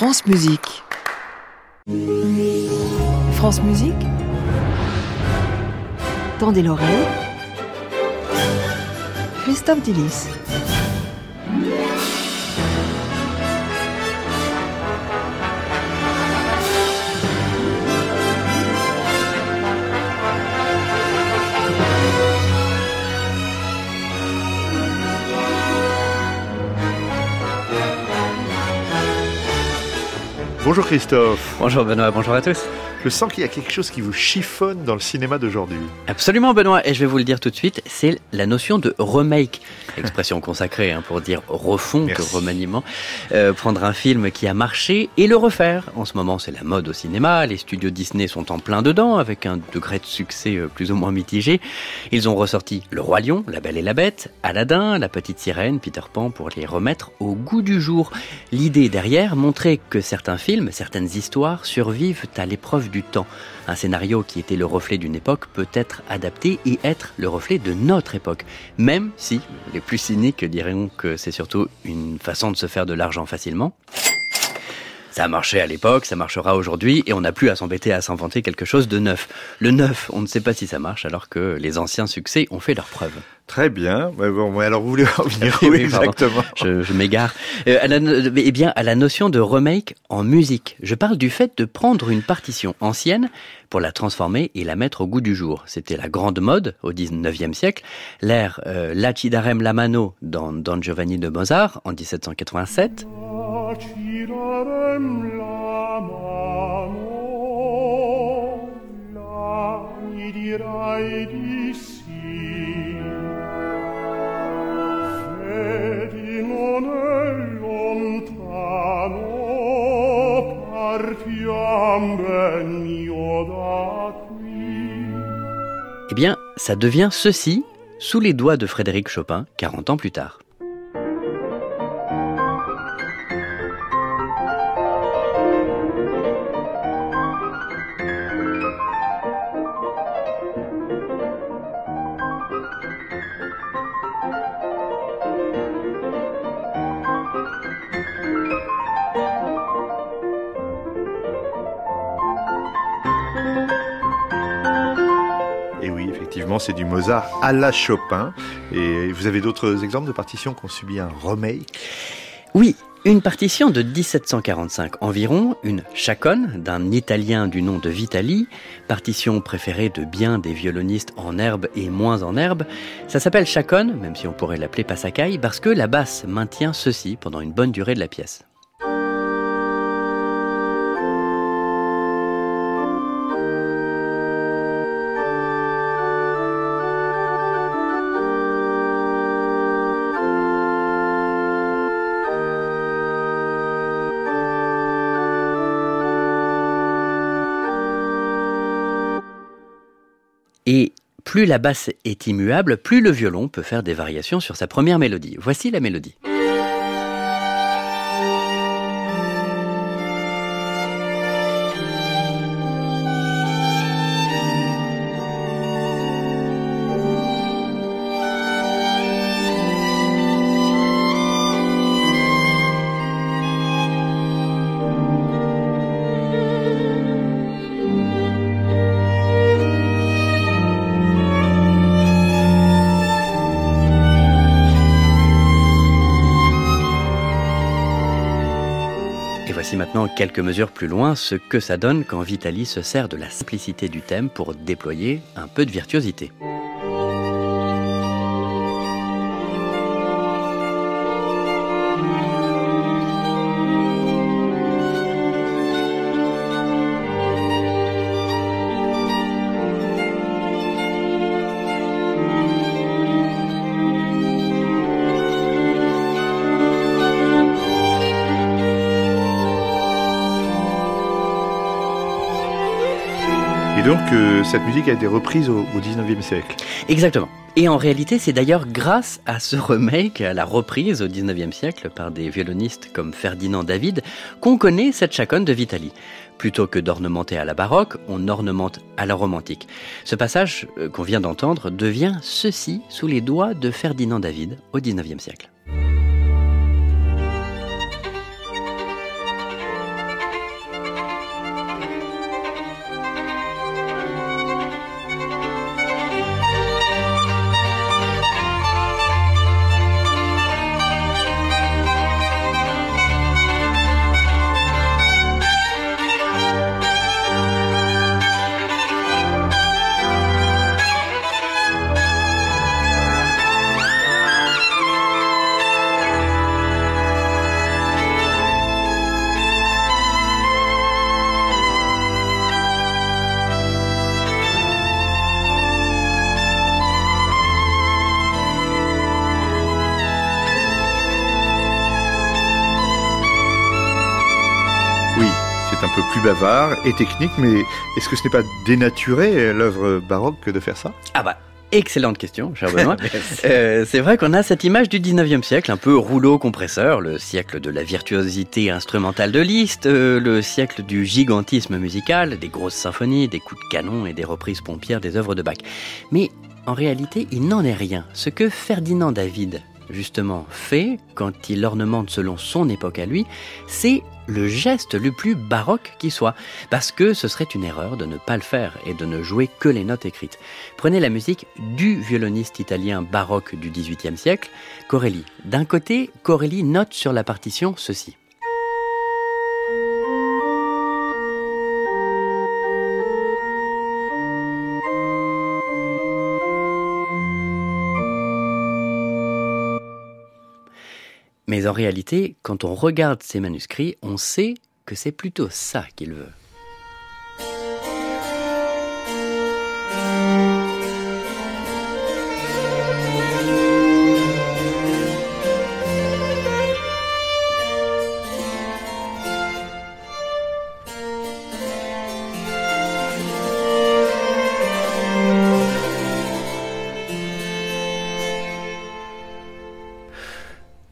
France Musique. France Musique. Tendez l'oreille. Christophe Dillis. Bonjour Christophe. Bonjour Benoît, bonjour à tous. Je sens qu'il y a quelque chose qui vous chiffonne dans le cinéma d'aujourd'hui. Absolument Benoît, et je vais vous le dire tout de suite, c'est la notion de remake, expression consacrée hein, pour dire refonte, Merci. remaniement. Euh, prendre un film qui a marché et le refaire. En ce moment c'est la mode au cinéma, les studios Disney sont en plein dedans avec un degré de succès euh, plus ou moins mitigé. Ils ont ressorti Le Roi Lion, La Belle et la Bête, Aladdin, La Petite Sirène, Peter Pan pour les remettre au goût du jour. L'idée derrière, montrer que certains films, certaines histoires survivent à l'épreuve du temps. Un scénario qui était le reflet d'une époque peut être adapté et être le reflet de notre époque. Même si les plus cyniques diront que c'est surtout une façon de se faire de l'argent facilement. Ça a marché à l'époque, ça marchera aujourd'hui, et on n'a plus à s'embêter à s'inventer quelque chose de neuf. Le neuf, on ne sait pas si ça marche, alors que les anciens succès ont fait leurs preuves. Très bien. Ouais, bon, mais alors vous voulez en venir où Oui, pardon. exactement? Je, je m'égare. Euh, eh bien, à la notion de remake en musique. Je parle du fait de prendre une partition ancienne pour la transformer et la mettre au goût du jour. C'était la grande mode au 19e siècle. L'air euh, La ci darem la mano dans Don Giovanni de Mozart en 1787. Eh bien, ça devient ceci sous les doigts de Frédéric Chopin 40 ans plus tard. C'est du Mozart à la Chopin. Et vous avez d'autres exemples de partitions qui ont subi un remake? Oui, une partition de 1745 environ, une chaconne d'un Italien du nom de Vitali, partition préférée de bien des violonistes en herbe et moins en herbe. Ça s'appelle chaconne, même si on pourrait l'appeler passacaille, parce que la basse maintient ceci pendant une bonne durée de la pièce. Et plus la basse est immuable, plus le violon peut faire des variations sur sa première mélodie. Voici la mélodie. Voici maintenant quelques mesures plus loin ce que ça donne quand Vitali se sert de la simplicité du thème pour déployer un peu de virtuosité. Et donc, euh, cette musique a été reprise au, au 19e siècle. Exactement. Et en réalité, c'est d'ailleurs grâce à ce remake, à la reprise au 19e siècle par des violonistes comme Ferdinand David, qu'on connaît cette chaconne de Vitali. Plutôt que d'ornementer à la baroque, on ornemente à la romantique. Ce passage euh, qu'on vient d'entendre devient ceci sous les doigts de Ferdinand David au 19e siècle. Peu plus bavard et technique, mais est-ce que ce n'est pas dénaturer l'œuvre baroque que de faire ça? Ah bah Excellente question, cher Benoît. euh, c'est vrai qu'on a cette image du 19e siècle, un peu rouleau compresseur, le siècle de la virtuosité instrumentale de Liszt, euh, le siècle du gigantisme musical, des grosses symphonies, des coups de canon et des reprises pompières des œuvres de Bach. Mais en réalité, il n'en est rien. Ce que Ferdinand David justement fait, quand il ornemente selon son époque à lui, c'est le geste le plus baroque qui soit, parce que ce serait une erreur de ne pas le faire et de ne jouer que les notes écrites. Prenez la musique du violoniste italien baroque du XVIIIe siècle, Corelli. D'un côté, Corelli note sur la partition ceci. Mais en réalité, quand on regarde ces manuscrits, on sait que c'est plutôt ça qu'il veut.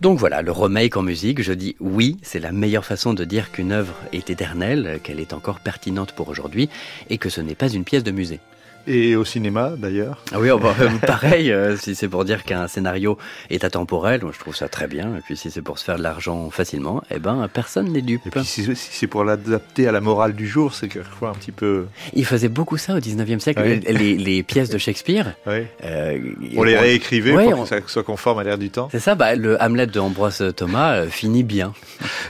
Donc voilà, le remake en musique, je dis oui, c'est la meilleure façon de dire qu'une œuvre est éternelle, qu'elle est encore pertinente pour aujourd'hui, et que ce n'est pas une pièce de musée. Et au cinéma, d'ailleurs Ah oui, oh, bah, pareil, euh, si c'est pour dire qu'un scénario est atemporel, je trouve ça très bien. Et puis si c'est pour se faire de l'argent facilement, eh ben personne n'est dupe. Et puis si, c'est pour l'adapter à la morale du jour, c'est quelquefois un petit peu... Il faisait beaucoup ça au 19e siècle, Oui. les, les pièces de Shakespeare. Oui. euh, On les réécrivait Ouais, pour on- que ça soit conforme à l'air du temps. C'est ça, bah, le Hamlet de Ambroise Thomas euh, finit bien.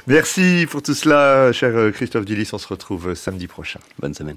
Merci pour tout cela, cher euh, Christophe Dillis. On se retrouve euh, samedi prochain. Bonne semaine.